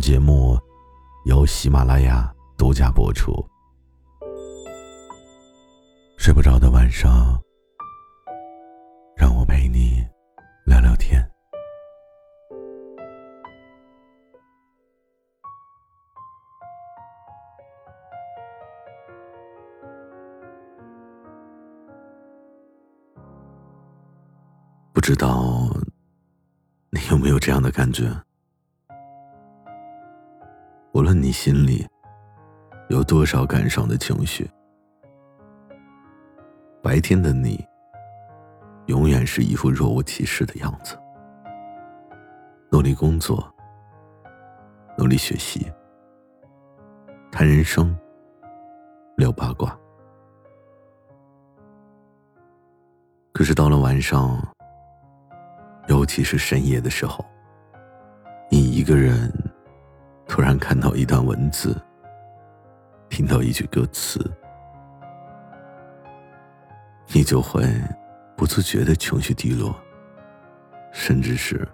节目由喜马拉雅独家播出。睡不着的晚上，让我陪你聊聊天。不知道你有没有这样的感觉？无论你心里有多少感伤的情绪，白天的你永远是一副若无其事的样子，努力工作，努力学习，谈人生，聊八卦。可是到了晚上，尤其是深夜的时候，你一个人。突然看到一段文字，听到一句歌词，你就会不自觉的情绪低落，甚至是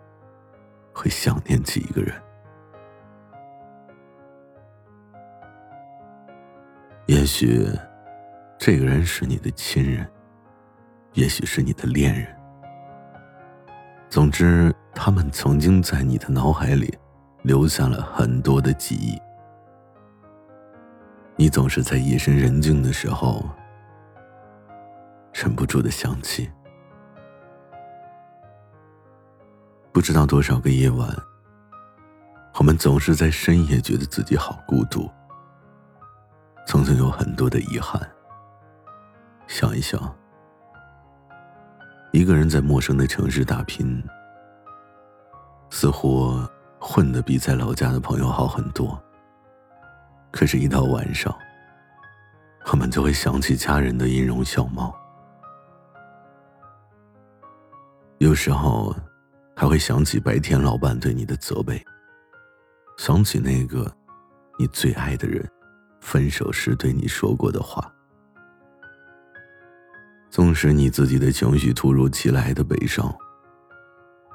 会想念起一个人。也许这个人是你的亲人，也许是你的恋人，总之，他们曾经在你的脑海里。留下了很多的记忆。你总是在夜深人静的时候，忍不住的想起。不知道多少个夜晚，我们总是在深夜觉得自己好孤独，曾经有很多的遗憾。想一想，一个人在陌生的城市打拼，似乎。混得比在老家的朋友好很多。可是，一到晚上，我们就会想起家人的音容笑貌，有时候还会想起白天老板对你的责备，想起那个你最爱的人分手时对你说过的话。纵使你自己的情绪突如其来的悲伤，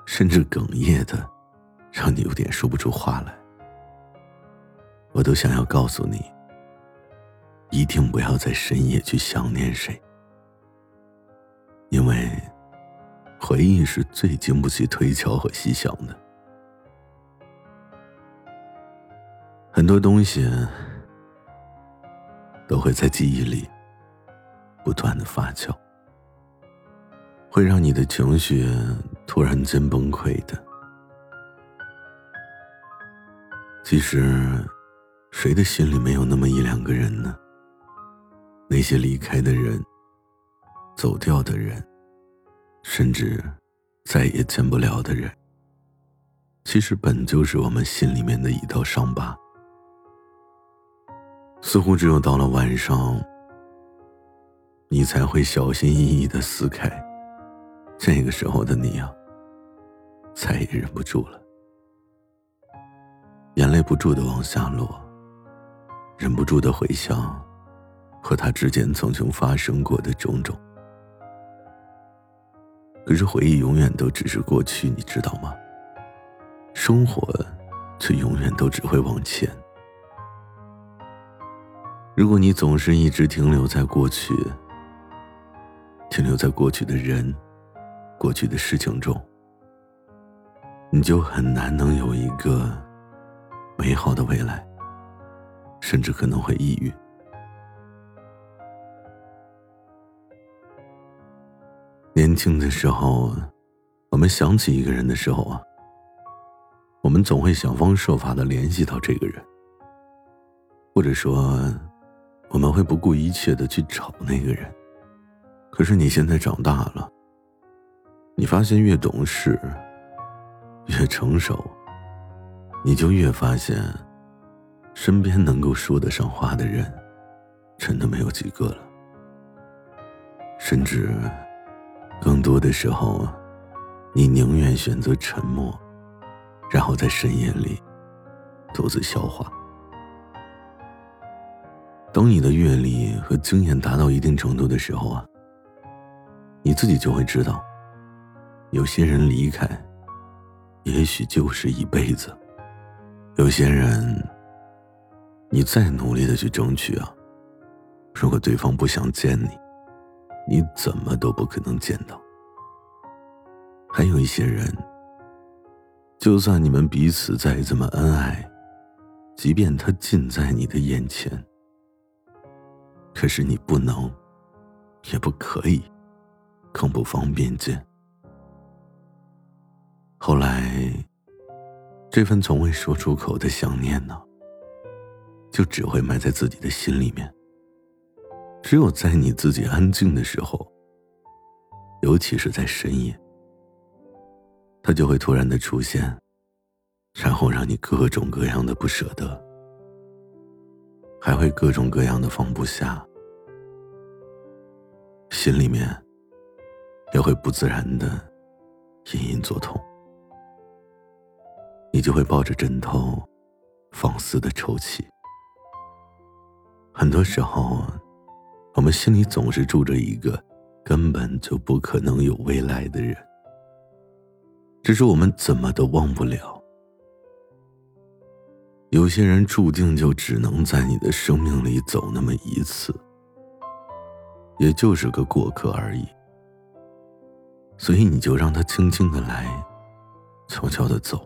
甚至哽咽的。让你有点说不出话来，我都想要告诉你，一定不要在深夜去想念谁，因为回忆是最经不起推敲和细想的。很多东西都会在记忆里不断的发酵，会让你的情绪突然间崩溃的。其实，谁的心里没有那么一两个人呢？那些离开的人、走掉的人，甚至再也见不了的人，其实本就是我们心里面的一道伤疤。似乎只有到了晚上，你才会小心翼翼的撕开。这个时候的你啊，再也忍不住了。眼泪不住的往下落，忍不住的回想和他之间曾经发生过的种种。可是回忆永远都只是过去，你知道吗？生活却永远都只会往前。如果你总是一直停留在过去，停留在过去的人、过去的事情中，你就很难能有一个。美好的未来，甚至可能会抑郁。年轻的时候，我们想起一个人的时候啊，我们总会想方设法的联系到这个人，或者说，我们会不顾一切的去找那个人。可是你现在长大了，你发现越懂事，越成熟。你就越发现，身边能够说得上话的人，真的没有几个了。甚至，更多的时候，你宁愿选择沉默，然后在深夜里独自消化。当你的阅历和经验达到一定程度的时候啊，你自己就会知道，有些人离开，也许就是一辈子；有些人，你再努力的去争取啊，如果对方不想见你，你怎么都不可能见到。还有一些人，就算你们彼此再怎么恩爱，即便他近在你的眼前。可是你不能，也不可以，更不方便见。后来，这份从未说出口的想念呢，就只会埋在自己的心里面。只有在你自己安静的时候，尤其是在深夜，它就会突然的出现，然后让你各种各样的不舍得。还会各种各样的放不下，心里面也会不自然的隐隐作痛，你就会抱着枕头放肆的抽泣。很多时候，我们心里总是住着一个根本就不可能有未来的人，只是我们怎么都忘不了。有些人注定就只能在你的生命里走那么一次，也就是个过客而已。所以你就让他轻轻的来，悄悄的走。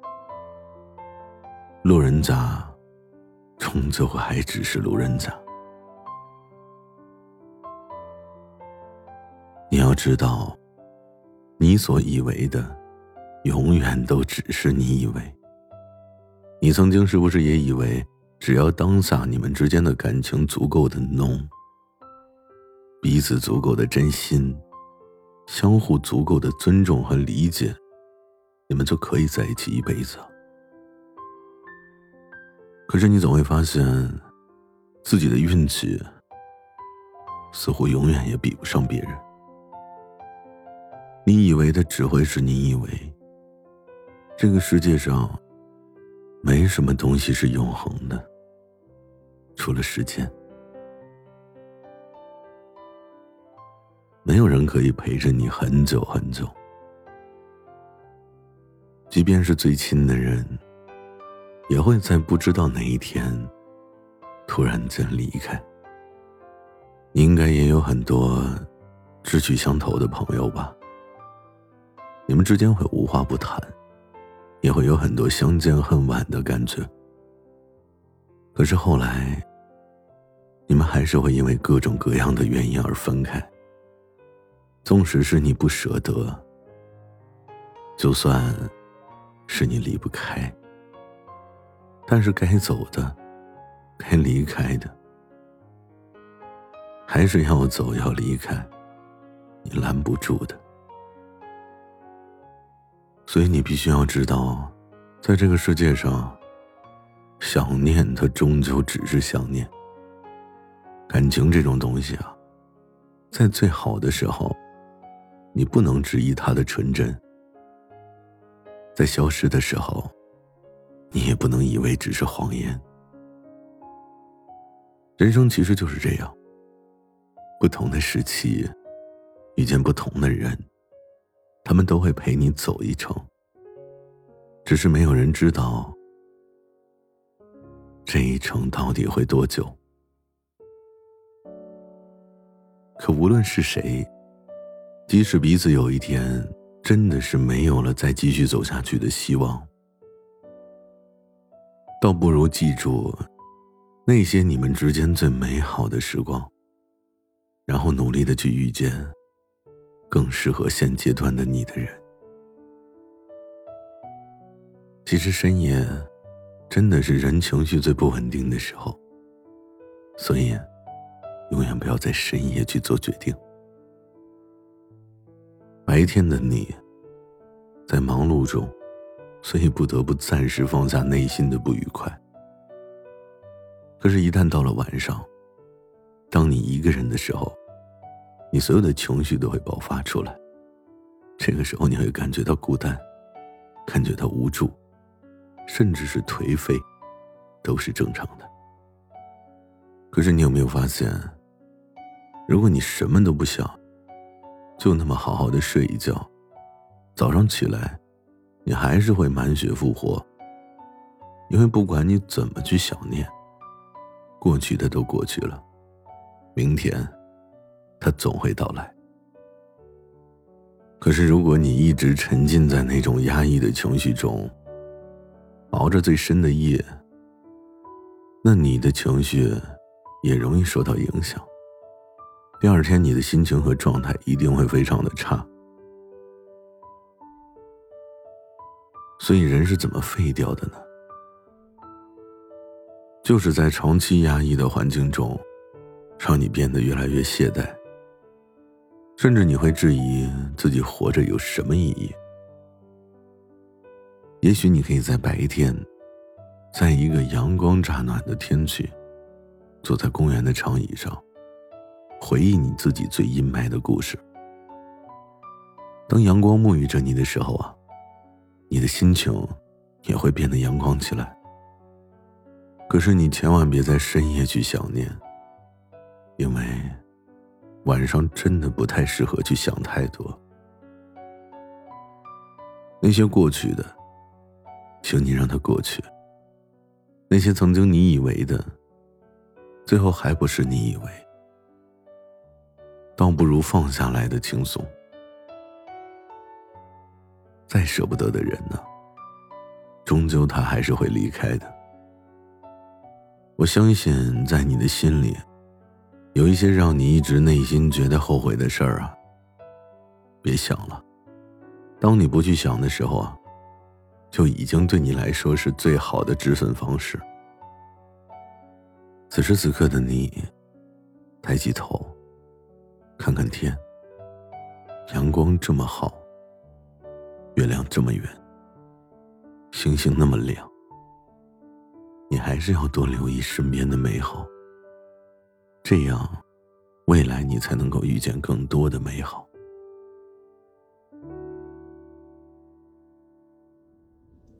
路人甲，终究还只是路人甲。你要知道，你所以为的，永远都只是你以为。你曾经是不是也以为，只要当下你们之间的感情足够的浓，彼此足够的真心，相互足够的尊重和理解，你们就可以在一起一辈子？可是你总会发现，自己的运气似乎永远也比不上别人。你以为的只会是你以为，这个世界上。没什么东西是永恒的，除了时间。没有人可以陪着你很久很久，即便是最亲的人，也会在不知道哪一天突然间离开。你应该也有很多志趣相投的朋友吧？你们之间会无话不谈。也会有很多相见恨晚的感觉，可是后来，你们还是会因为各种各样的原因而分开。纵使是你不舍得，就算是你离不开，但是该走的，该离开的，还是要走要离开，你拦不住的。所以你必须要知道，在这个世界上，想念它终究只是想念。感情这种东西啊，在最好的时候，你不能质疑它的纯真；在消失的时候，你也不能以为只是谎言。人生其实就是这样，不同的时期，遇见不同的人。他们都会陪你走一程，只是没有人知道这一程到底会多久。可无论是谁，即使彼此有一天真的是没有了再继续走下去的希望，倒不如记住那些你们之间最美好的时光，然后努力的去遇见。更适合现阶段的你的人。其实深夜，真的是人情绪最不稳定的时候，所以，永远不要在深夜去做决定。白天的你，在忙碌中，所以不得不暂时放下内心的不愉快。可是，一旦到了晚上，当你一个人的时候，你所有的情绪都会爆发出来。这个时候，你会感觉到孤单，感觉到无助，甚至是颓废，都是正常的。可是，你有没有发现，如果你什么都不想，就那么好好的睡一觉，早上起来，你还是会满血复活。因为不管你怎么去想念，过去的都过去了，明天，它总会到来。可是，如果你一直沉浸在那种压抑的情绪中，熬着最深的夜，那你的情绪也容易受到影响。第二天，你的心情和状态一定会非常的差。所以，人是怎么废掉的呢？就是在长期压抑的环境中，让你变得越来越懈怠。甚至你会质疑自己活着有什么意义？也许你可以在白天，在一个阳光乍暖的天气，坐在公园的长椅上，回忆你自己最阴霾的故事。当阳光沐浴着你的时候啊，你的心情也会变得阳光起来。可是你千万别在深夜去想念，因为。晚上真的不太适合去想太多，那些过去的，请你让它过去。那些曾经你以为的，最后还不是你以为，倒不如放下来的轻松。再舍不得的人呢，终究他还是会离开的。我相信，在你的心里。有一些让你一直内心觉得后悔的事儿啊，别想了。当你不去想的时候啊，就已经对你来说是最好的止损方式。此时此刻的你，抬起头，看看天，阳光这么好，月亮这么圆，星星那么亮，你还是要多留意身边的美好。这样，未来你才能够遇见更多的美好。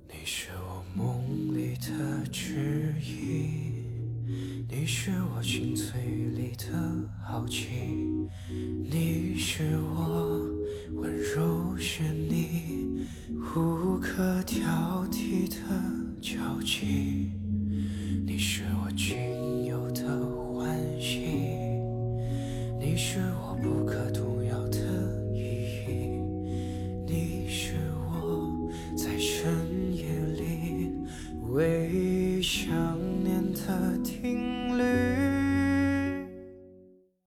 你是我梦里的指引，你是我心碎里的好奇，你是我温柔是你可挑剔的交集，